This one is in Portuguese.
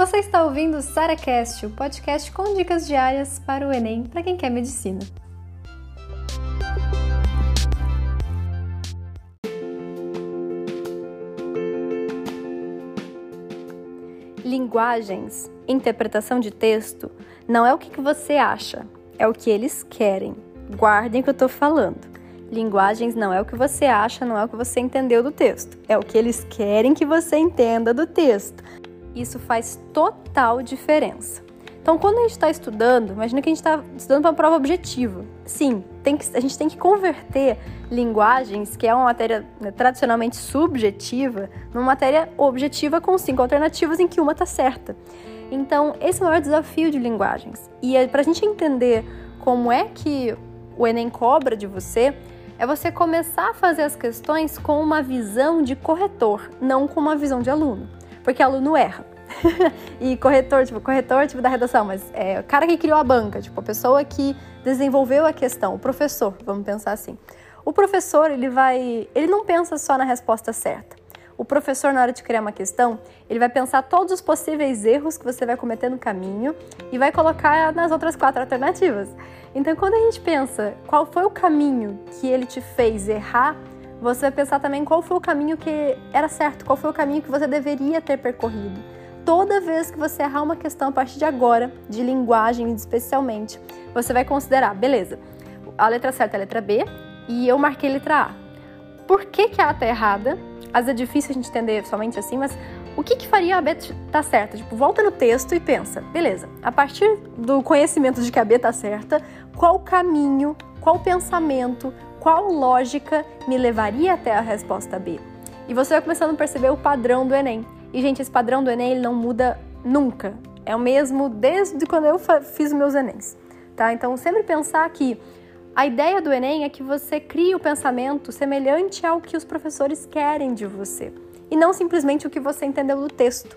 Você está ouvindo o SaraCast, o podcast com dicas diárias para o Enem para quem quer medicina. Linguagens, interpretação de texto, não é o que você acha, é o que eles querem. Guardem o que eu estou falando. Linguagens não é o que você acha, não é o que você entendeu do texto, é o que eles querem que você entenda do texto. Isso faz total diferença. Então, quando a gente está estudando, imagina que a gente está estudando para uma prova objetiva. Sim, que, a gente tem que converter linguagens, que é uma matéria né, tradicionalmente subjetiva, numa matéria objetiva com cinco alternativas em que uma está certa. Então, esse é o maior desafio de linguagens. E é para a gente entender como é que o Enem cobra de você, é você começar a fazer as questões com uma visão de corretor, não com uma visão de aluno. Porque aluno erra. e corretor, tipo, corretor tipo da redação, mas é o cara que criou a banca, tipo, a pessoa que desenvolveu a questão, o professor, vamos pensar assim. O professor, ele vai, ele não pensa só na resposta certa. O professor, na hora de criar uma questão, ele vai pensar todos os possíveis erros que você vai cometer no caminho e vai colocar nas outras quatro alternativas. Então, quando a gente pensa qual foi o caminho que ele te fez errar, você vai pensar também qual foi o caminho que era certo, qual foi o caminho que você deveria ter percorrido toda vez que você errar uma questão a partir de agora, de linguagem especialmente, você vai considerar, beleza, a letra certa é a letra B e eu marquei a letra A. Por que, que a A está errada? Às vezes é difícil a gente entender somente assim, mas o que, que faria a B estar tá certa? Tipo, volta no texto e pensa, beleza, a partir do conhecimento de que a B está certa, qual caminho, qual pensamento, qual lógica me levaria até a resposta B? E você vai começando a perceber o padrão do Enem. E, gente, esse padrão do Enem ele não muda nunca. É o mesmo desde quando eu fiz meus Enems. Tá? Então, sempre pensar que a ideia do Enem é que você crie o pensamento semelhante ao que os professores querem de você. E não simplesmente o que você entendeu do texto.